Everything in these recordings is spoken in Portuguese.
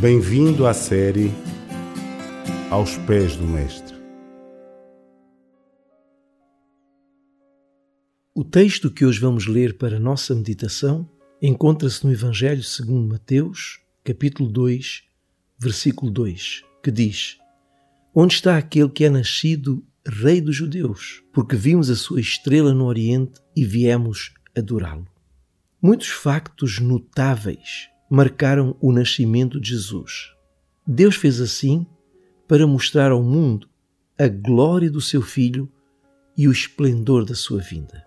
Bem-vindo à série Aos Pés do Mestre. O texto que hoje vamos ler para a nossa meditação encontra-se no Evangelho segundo Mateus, capítulo 2, versículo 2, que diz: Onde está aquele que é nascido rei dos judeus? Porque vimos a sua estrela no oriente e viemos adorá-lo. Muitos factos notáveis marcaram o nascimento de Jesus. Deus fez assim para mostrar ao mundo a glória do seu Filho e o esplendor da sua vinda.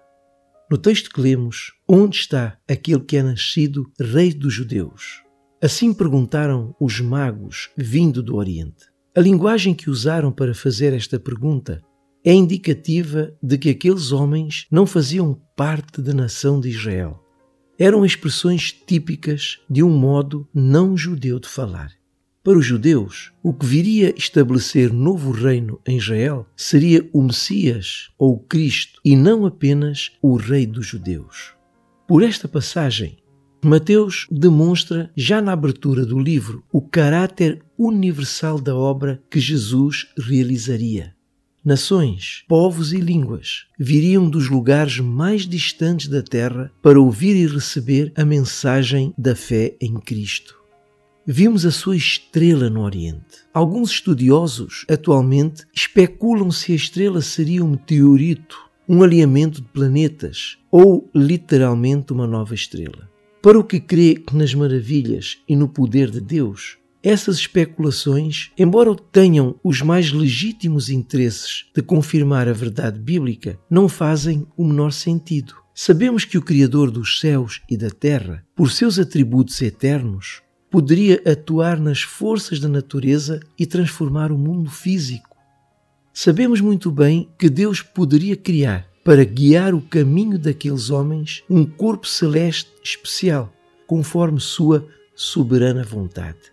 No texto que lemos, onde está aquele que é nascido Rei dos Judeus? Assim perguntaram os magos vindo do Oriente. A linguagem que usaram para fazer esta pergunta é indicativa de que aqueles homens não faziam parte da nação de Israel eram expressões típicas de um modo não judeu de falar. Para os judeus, o que viria estabelecer novo reino em Israel seria o Messias ou o Cristo e não apenas o Rei dos judeus. Por esta passagem, Mateus demonstra, já na abertura do livro, o caráter universal da obra que Jesus realizaria. Nações, povos e línguas viriam dos lugares mais distantes da terra para ouvir e receber a mensagem da fé em Cristo. Vimos a sua estrela no Oriente. Alguns estudiosos atualmente especulam se a estrela seria um meteorito, um alinhamento de planetas ou literalmente uma nova estrela. Para o que crê nas maravilhas e no poder de Deus, essas especulações, embora tenham os mais legítimos interesses de confirmar a verdade bíblica, não fazem o menor sentido. Sabemos que o Criador dos céus e da terra, por seus atributos eternos, poderia atuar nas forças da natureza e transformar o mundo físico. Sabemos muito bem que Deus poderia criar, para guiar o caminho daqueles homens, um corpo celeste especial, conforme sua soberana vontade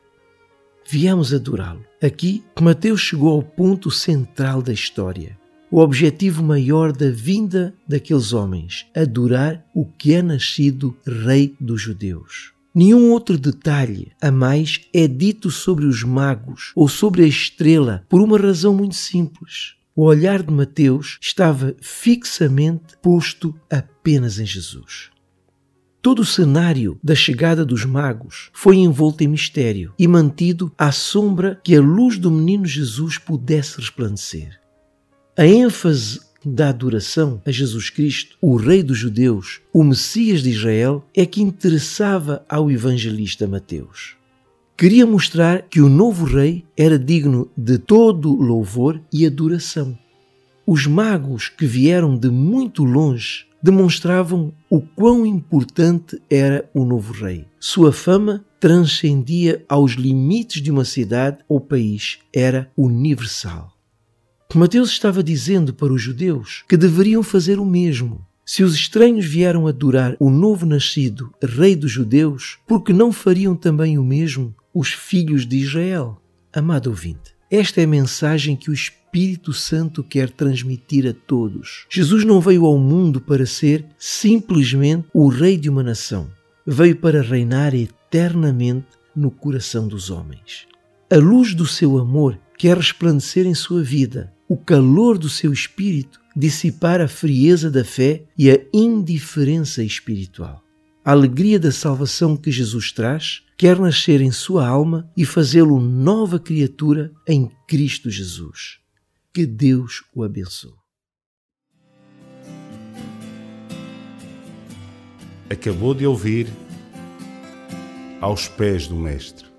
viemos adorá-lo. Aqui, Mateus chegou ao ponto central da história. O objetivo maior da vinda daqueles homens, adorar o que é nascido Rei dos Judeus. Nenhum outro detalhe a mais é dito sobre os magos ou sobre a estrela por uma razão muito simples. O olhar de Mateus estava fixamente posto apenas em Jesus. Todo o cenário da chegada dos magos foi envolto em mistério e mantido à sombra que a luz do menino Jesus pudesse resplandecer. A ênfase da adoração a Jesus Cristo, o Rei dos Judeus, o Messias de Israel, é que interessava ao evangelista Mateus. Queria mostrar que o novo rei era digno de todo louvor e adoração. Os magos que vieram de muito longe demonstravam o quão importante era o novo rei. Sua fama transcendia aos limites de uma cidade ou país, era universal. Mateus estava dizendo para os judeus que deveriam fazer o mesmo. Se os estranhos vieram adorar o novo nascido rei dos judeus, por que não fariam também o mesmo os filhos de Israel? Amado ouvinte, esta é a mensagem que o Espírito Santo quer transmitir a todos. Jesus não veio ao mundo para ser simplesmente o rei de uma nação. Veio para reinar eternamente no coração dos homens. A luz do seu amor quer resplandecer em sua vida, o calor do seu espírito dissipar a frieza da fé e a indiferença espiritual. A alegria da salvação que Jesus traz quer nascer em sua alma e fazê-lo nova criatura em Cristo Jesus. Que Deus o abençoe. Acabou de ouvir Aos Pés do Mestre